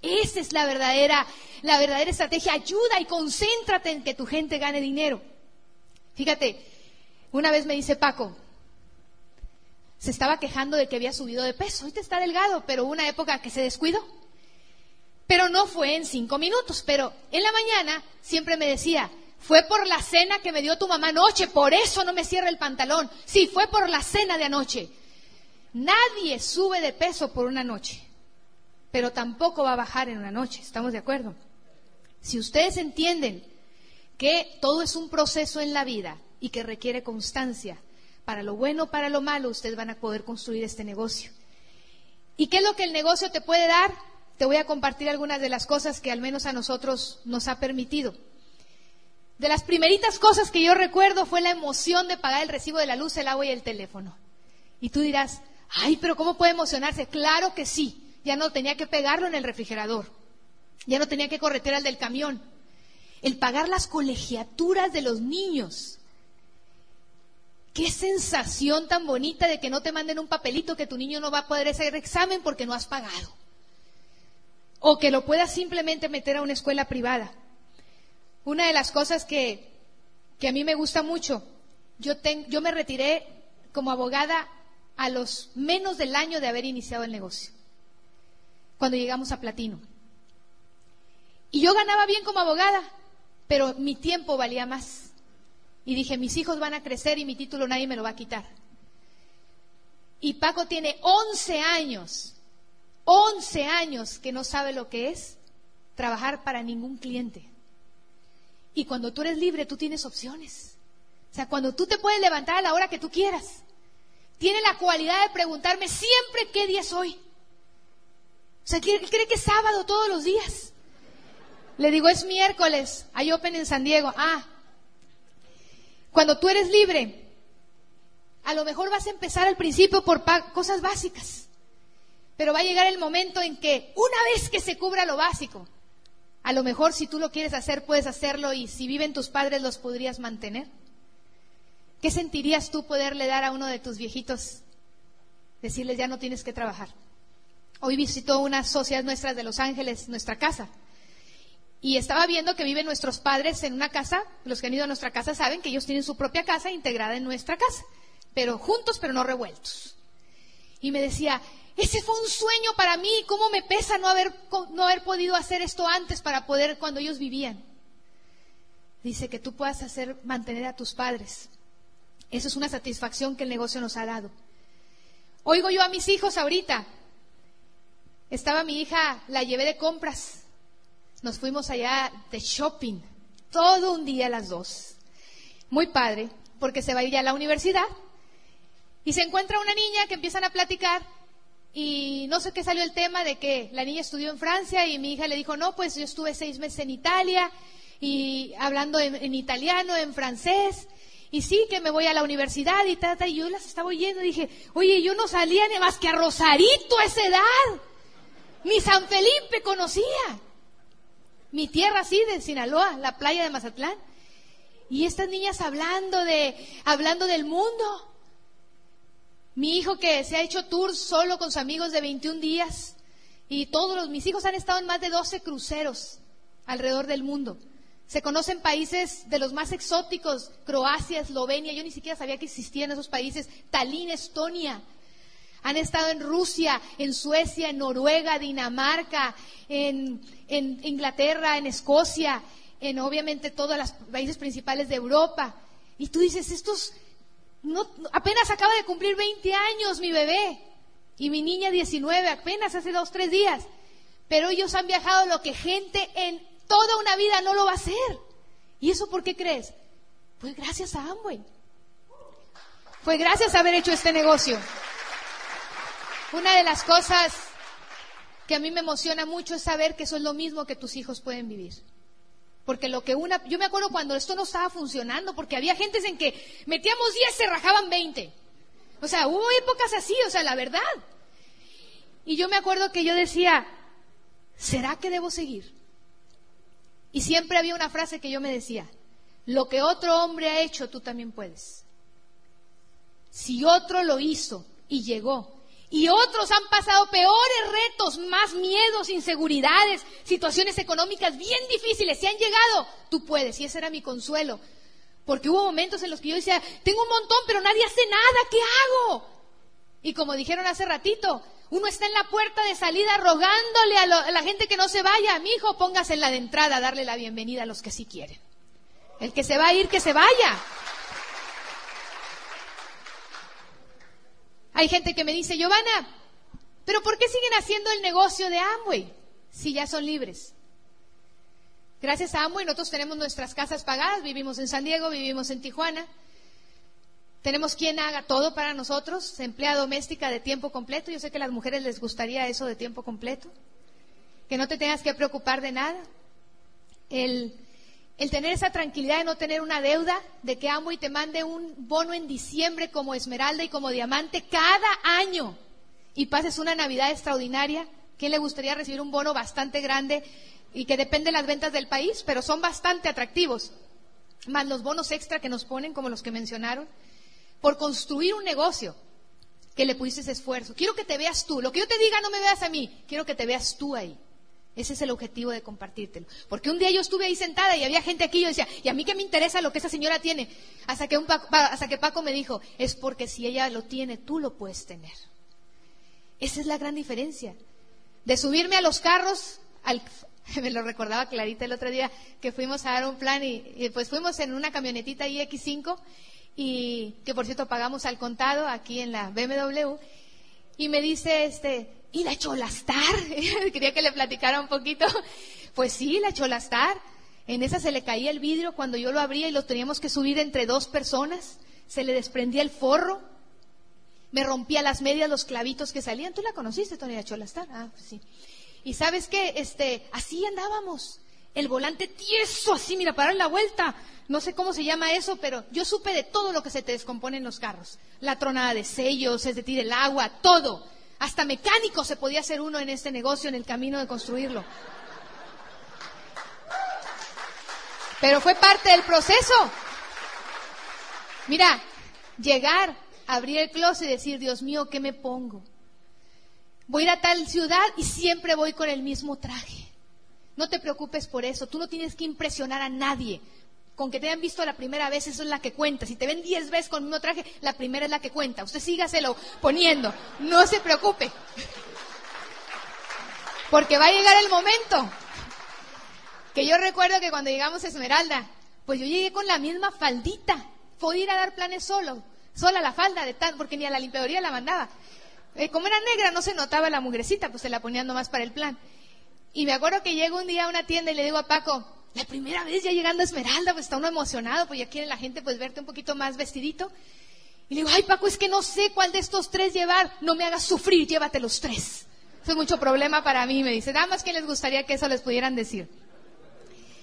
Esa es la verdadera, la verdadera estrategia. Ayuda y concéntrate en que tu gente gane dinero. Fíjate, una vez me dice Paco, se estaba quejando de que había subido de peso. Ahorita está delgado, pero una época que se descuidó. Pero no fue en cinco minutos. Pero en la mañana siempre me decía, fue por la cena que me dio tu mamá anoche, por eso no me cierra el pantalón. Sí, fue por la cena de anoche. Nadie sube de peso por una noche pero tampoco va a bajar en una noche, ¿estamos de acuerdo? Si ustedes entienden que todo es un proceso en la vida y que requiere constancia, para lo bueno, para lo malo, ustedes van a poder construir este negocio. ¿Y qué es lo que el negocio te puede dar? Te voy a compartir algunas de las cosas que al menos a nosotros nos ha permitido. De las primeritas cosas que yo recuerdo fue la emoción de pagar el recibo de la luz, el agua y el teléfono. Y tú dirás, ay, pero ¿cómo puede emocionarse? Claro que sí ya no tenía que pegarlo en el refrigerador, ya no tenía que corretear al del camión. El pagar las colegiaturas de los niños. Qué sensación tan bonita de que no te manden un papelito que tu niño no va a poder hacer examen porque no has pagado. O que lo puedas simplemente meter a una escuela privada. Una de las cosas que, a mí me gusta mucho, yo, yo me retiré como abogada a los menos del año de haber iniciado el negocio cuando llegamos a platino. Y yo ganaba bien como abogada, pero mi tiempo valía más. Y dije, mis hijos van a crecer y mi título nadie me lo va a quitar. Y Paco tiene 11 años, 11 años que no sabe lo que es trabajar para ningún cliente. Y cuando tú eres libre, tú tienes opciones. O sea, cuando tú te puedes levantar a la hora que tú quieras, tiene la cualidad de preguntarme siempre qué día es hoy. O sea, él cree que es sábado todos los días. Le digo, es miércoles, hay Open en San Diego. Ah, cuando tú eres libre, a lo mejor vas a empezar al principio por cosas básicas, pero va a llegar el momento en que una vez que se cubra lo básico, a lo mejor si tú lo quieres hacer, puedes hacerlo y si viven tus padres los podrías mantener. ¿Qué sentirías tú poderle dar a uno de tus viejitos? Decirles, ya no tienes que trabajar. Hoy visitó unas socias nuestras de Los Ángeles, nuestra casa. Y estaba viendo que viven nuestros padres en una casa. Los que han ido a nuestra casa saben que ellos tienen su propia casa integrada en nuestra casa. Pero juntos, pero no revueltos. Y me decía, ese fue un sueño para mí. ¿Cómo me pesa no haber, no haber podido hacer esto antes para poder cuando ellos vivían? Dice que tú puedas hacer, mantener a tus padres. Eso es una satisfacción que el negocio nos ha dado. Oigo yo a mis hijos ahorita, estaba mi hija, la llevé de compras. Nos fuimos allá de shopping, todo un día las dos. Muy padre, porque se va a ir a la universidad. Y se encuentra una niña que empiezan a platicar y no sé qué salió el tema de que la niña estudió en Francia y mi hija le dijo, no, pues yo estuve seis meses en Italia y hablando en, italiano, en francés. Y sí, que me voy a la universidad y tal, y yo las estaba oyendo y dije, oye, yo no salía ni más que a Rosarito a esa edad. Mi San Felipe conocía. Mi tierra así de Sinaloa, la playa de Mazatlán. Y estas niñas hablando de, hablando del mundo. Mi hijo que se ha hecho tours solo con sus amigos de 21 días. Y todos los, mis hijos han estado en más de 12 cruceros alrededor del mundo. Se conocen países de los más exóticos, Croacia, Eslovenia, yo ni siquiera sabía que existían esos países, Tallinn, Estonia. Han estado en Rusia, en Suecia, en Noruega, Dinamarca, en, Inglaterra, en Escocia, en obviamente todos los países principales de Europa. Y tú dices, estos no, apenas acaba de cumplir 20 años mi bebé y mi niña 19, apenas hace dos, tres días. Pero ellos han viajado lo que gente en toda una vida no lo va a hacer. ¿Y eso por qué crees? Pues gracias a Amway. Fue gracias a haber hecho este negocio. Una de las cosas que a mí me emociona mucho es saber que eso es lo mismo que tus hijos pueden vivir. Porque lo que una, yo me acuerdo cuando esto no estaba funcionando, porque había gentes en que metíamos 10, se rajaban 20. O sea, hubo épocas así, o sea, la verdad. Y yo me acuerdo que yo decía, ¿será que debo seguir? Y siempre había una frase que yo me decía, lo que otro hombre ha hecho, tú también puedes. Si otro lo hizo y llegó y otros han pasado peores retos, más miedos, inseguridades, situaciones económicas bien difíciles. Si han llegado, tú puedes. Y ese era mi consuelo. Porque hubo momentos en los que yo decía, tengo un montón, pero nadie hace nada, ¿qué hago? Y como dijeron hace ratito, uno está en la puerta de salida rogándole a, la gente que no se vaya. Mi hijo, póngase en la de entrada a darle la bienvenida a los que sí quieren. El que se va a ir, que se vaya. Hay gente que me dice, Giovanna, ¿pero por qué siguen haciendo el negocio de Amway si ya son libres? Gracias a Amway nosotros tenemos nuestras casas pagadas, vivimos en San Diego, vivimos en Tijuana. Tenemos quien haga todo para nosotros, empleada doméstica de tiempo completo. Yo sé que a las mujeres les gustaría eso de tiempo completo. Que no te tengas que preocupar de nada. El, el tener esa tranquilidad de no tener una deuda, de que amo y te mande un bono en diciembre como esmeralda y como diamante cada año y pases una Navidad extraordinaria. ¿Quién le gustaría recibir un bono bastante grande y que depende de las ventas del país, pero son bastante atractivos? Más los bonos extra que nos ponen, como los que mencionaron, por construir un negocio que le pusiste esfuerzo. Quiero que te veas tú. Lo que yo te diga no me veas a mí. Quiero que te veas tú ahí. Ese es el objetivo de compartírtelo. Porque un día yo estuve ahí sentada y había gente aquí y yo decía, ¿y a mí qué me interesa lo que esa señora tiene? Hasta que, Paco, hasta que Paco me dijo, es porque si ella lo tiene, tú lo puedes tener. Esa es la gran diferencia. De subirme a los carros, me lo recordaba Clarita el otro día, que fuimos a dar un plan y, y pues fuimos en una camionetita iX5 y que por cierto pagamos al contado aquí en la BMW y me dice este, ¿Y la Cholastar? Quería que le platicara un poquito. Pues sí, la Cholastar. En esa se le caía el vidrio cuando yo lo abría y lo teníamos que subir entre dos personas. Se le desprendía el forro. Me rompía las medias, los clavitos que salían. ¿Tú la conociste, Tony, la Cholastar? Ah, pues sí. Y sabes qué, este, así andábamos. El volante tieso, así, mira, para la vuelta. No sé cómo se llama eso, pero yo supe de todo lo que se te descompone en los carros. La tronada de sellos, es decir, el agua, todo. Hasta mecánico se podía hacer uno en este negocio en el camino de construirlo. Pero fue parte del proceso. Mira, llegar, abrir el closet y decir, Dios mío, ¿qué me pongo? Voy a ir a tal ciudad y siempre voy con el mismo traje. No te preocupes por eso, tú no tienes que impresionar a nadie. Con que te hayan visto la primera vez, eso es la que cuenta. Si te ven diez veces con mismo traje, la primera es la que cuenta. Usted sígaselo poniendo. No se preocupe. Porque va a llegar el momento. Que yo recuerdo que cuando llegamos a Esmeralda, pues yo llegué con la misma faldita. Podía ir a dar planes solo. Sola la falda, de tan, porque ni a la limpiadoría la mandaba. Eh, como era negra, no se notaba la mugrecita, pues se la ponía nomás para el plan. Y me acuerdo que llego un día a una tienda y le digo a Paco, la primera vez ya llegando a Esmeralda, pues está uno emocionado, pues ya quiere la gente pues verte un poquito más vestidito. Y le digo, ay Paco, es que no sé cuál de estos tres llevar, no me hagas sufrir, llévate los tres. Eso es mucho problema para mí, me dice. Nada más les gustaría que eso les pudieran decir.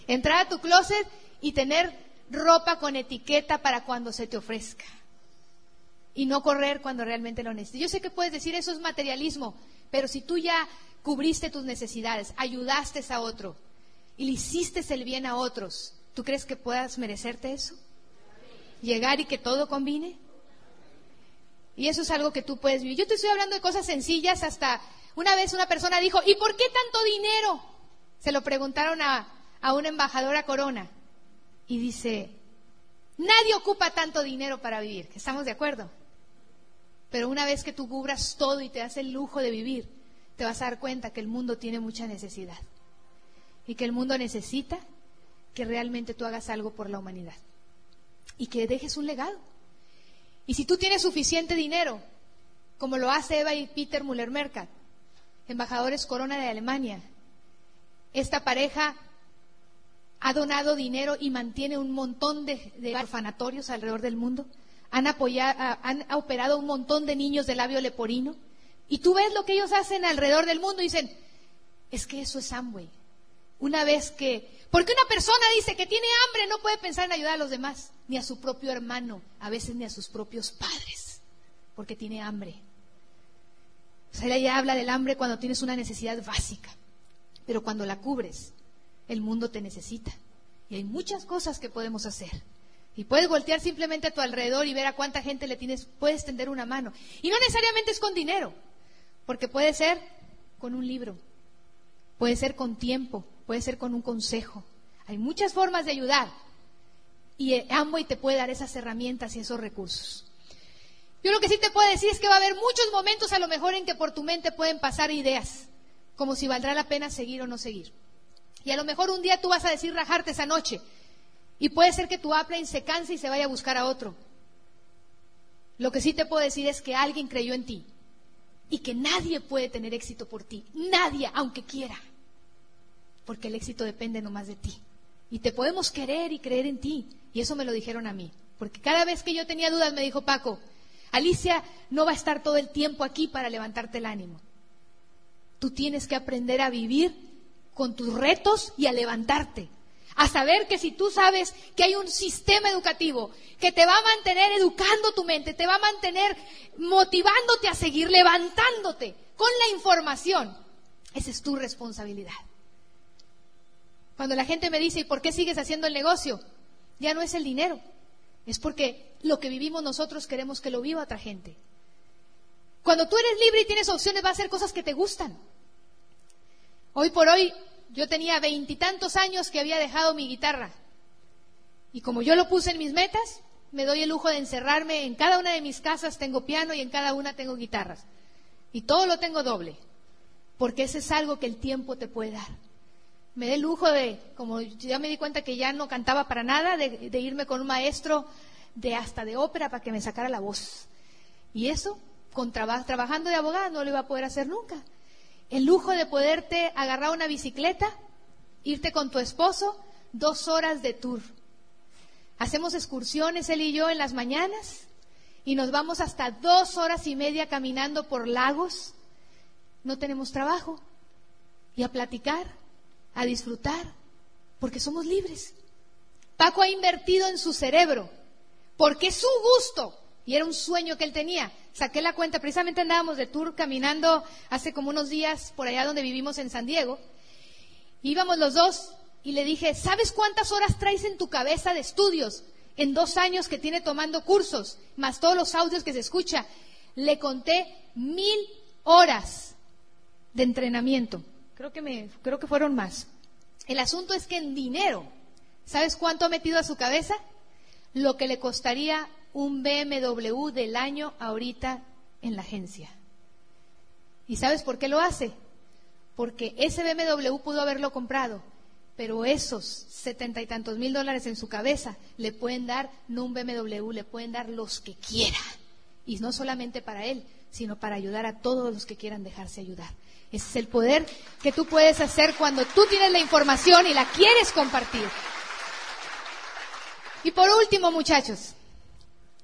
Entrar a tu closet y tener ropa con etiqueta para cuando se te ofrezca. Y no correr cuando realmente lo necesites. Yo sé que puedes decir eso es materialismo, pero si tú ya cubriste tus necesidades, ayudaste a otro, y le hiciste el bien a otros, ¿tú crees que puedas merecerte eso? Llegar y que todo combine. Y eso es algo que tú puedes vivir. Yo te estoy hablando de cosas sencillas hasta una vez una persona dijo, ¿y por qué tanto dinero? Se lo preguntaron a, a una embajadora corona. Y dice, nadie ocupa tanto dinero para vivir. ¿Estamos de acuerdo? Pero una vez que tú cubras todo y te das el lujo de vivir, te vas a dar cuenta que el mundo tiene mucha necesidad y que el mundo necesita que realmente tú hagas algo por la humanidad y que dejes un legado. Y si tú tienes suficiente dinero, como lo hace Eva y Peter Müller-Mercat, embajadores Corona de Alemania, esta pareja ha donado dinero y mantiene un montón de, orfanatorios alrededor del mundo. Han, apoyado, han operado un montón de niños de labio leporino. Y tú ves lo que ellos hacen alrededor del mundo y dicen, es que eso es Amway. Una vez que... Porque una persona dice que tiene hambre, no puede pensar en ayudar a los demás, ni a su propio hermano, a veces ni a sus propios padres, porque tiene hambre. O sea, ella habla del hambre cuando tienes una necesidad básica, pero cuando la cubres, el mundo te necesita. Y hay muchas cosas que podemos hacer. Y puedes voltear simplemente a tu alrededor y ver a cuánta gente le tienes, puedes tender una mano. Y no necesariamente es con dinero, porque puede ser con un libro, puede ser con tiempo, puede ser con un consejo. Hay muchas formas de ayudar. Y Amway te puede dar esas herramientas y esos recursos. Yo lo que sí te puedo decir es que va a haber muchos momentos a lo mejor en que por tu mente pueden pasar ideas, como si valdrá la pena seguir o no seguir. Y a lo mejor un día tú vas a decir rajarte esa noche, y puede ser que tu upline se canse y se vaya a buscar a otro. Lo que sí te puedo decir es que alguien creyó en ti y que nadie puede tener éxito por ti. Nadie, aunque quiera. Porque el éxito depende nomás de ti. Y te podemos querer y creer en ti. Y eso me lo dijeron a mí. Porque cada vez que yo tenía dudas me dijo Paco, Alicia no va a estar todo el tiempo aquí para levantarte el ánimo. Tú tienes que aprender a vivir con tus retos y a levantarte a saber que si tú sabes que hay un sistema educativo que te va a mantener educando tu mente, te va a mantener motivándote a seguir levantándote con la información, esa es tu responsabilidad. Cuando la gente me dice, ¿y por qué sigues haciendo el negocio? Ya no es el dinero, es porque lo que vivimos nosotros queremos que lo viva otra gente. Cuando tú eres libre y tienes opciones, va a hacer cosas que te gustan. Hoy por hoy yo tenía veintitantos años que había dejado mi guitarra. Y como yo lo puse en mis metas, me doy el lujo de encerrarme en cada una de mis casas, tengo piano y en cada una tengo guitarras. Y todo lo tengo doble, porque ese es algo que el tiempo te puede dar. Me dé el lujo de, como ya me di cuenta que ya no cantaba para nada, de, irme con un maestro de hasta de ópera para que me sacara la voz. Y eso, con trabajando de abogada, no lo iba a poder hacer nunca el lujo de poderte agarrar una bicicleta, irte con tu esposo, dos horas de tour. Hacemos excursiones, él y yo, en las mañanas y nos vamos hasta dos horas y media caminando por lagos. No tenemos trabajo. Y a platicar, a disfrutar, porque somos libres. Paco ha invertido en su cerebro, porque es su gusto y era un sueño que él tenía. Saqué la cuenta, precisamente andábamos de tour caminando hace como unos días por allá donde vivimos en San Diego. Íbamos los dos y le dije, ¿sabes cuántas horas traes en tu cabeza de estudios en dos años que tiene tomando cursos, más todos los audios que se escucha? Le conté mil horas de entrenamiento. Creo que, me, creo que fueron más. El asunto es que en dinero, ¿sabes cuánto ha metido a su cabeza? Lo que le costaría un BMW del año ahorita en la agencia. ¿Y sabes por qué lo hace? Porque ese BMW pudo haberlo comprado, pero esos setenta y tantos mil dólares en su cabeza le pueden dar, no un BMW, le pueden dar los que quiera. Y no solamente para él, sino para ayudar a todos los que quieran dejarse ayudar. Ese es el poder que tú puedes hacer cuando tú tienes la información y la quieres compartir. Y por último, muchachos,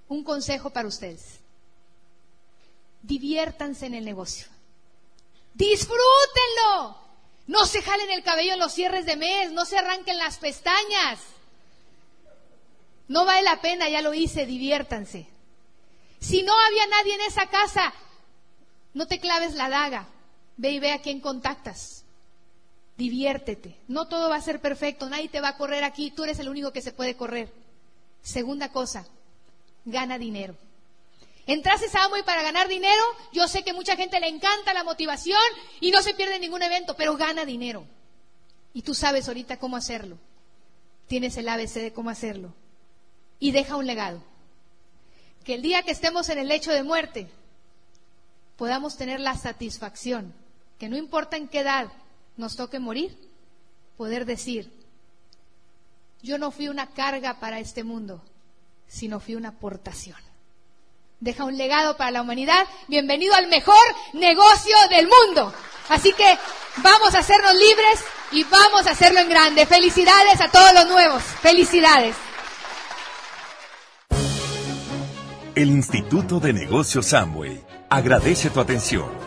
un consejo para ustedes. Diviértanse en el negocio. Disfrútenlo. No se jalen el cabello en los cierres de mes, no se arranquen las pestañas. No vale la pena, ya lo hice, diviértanse. Si no había nadie en esa casa, no te claves la daga. Ve y ve a quién contactas. Diviértete. No todo va a ser perfecto, nadie te va a correr aquí, tú eres el único que se puede correr. Segunda cosa, gana dinero. Entraste a Amway para ganar dinero, yo sé que mucha gente le encanta la motivación y no se pierde ningún evento, pero gana dinero. Y tú sabes ahorita cómo hacerlo. Tienes el ABC de cómo hacerlo. Y deja un legado. Que el día que estemos en el lecho de muerte, podamos tener la satisfacción, que no importa en qué edad nos toque morir, poder decir, yo no fui una carga para este mundo, sino fui una aportación. Deja un legado para la humanidad. Bienvenido al mejor negocio del mundo. Así que vamos a hacernos libres y vamos a hacerlo en grande. Felicidades a todos los nuevos. Felicidades. El Instituto de Negocios Samway agradece tu atención.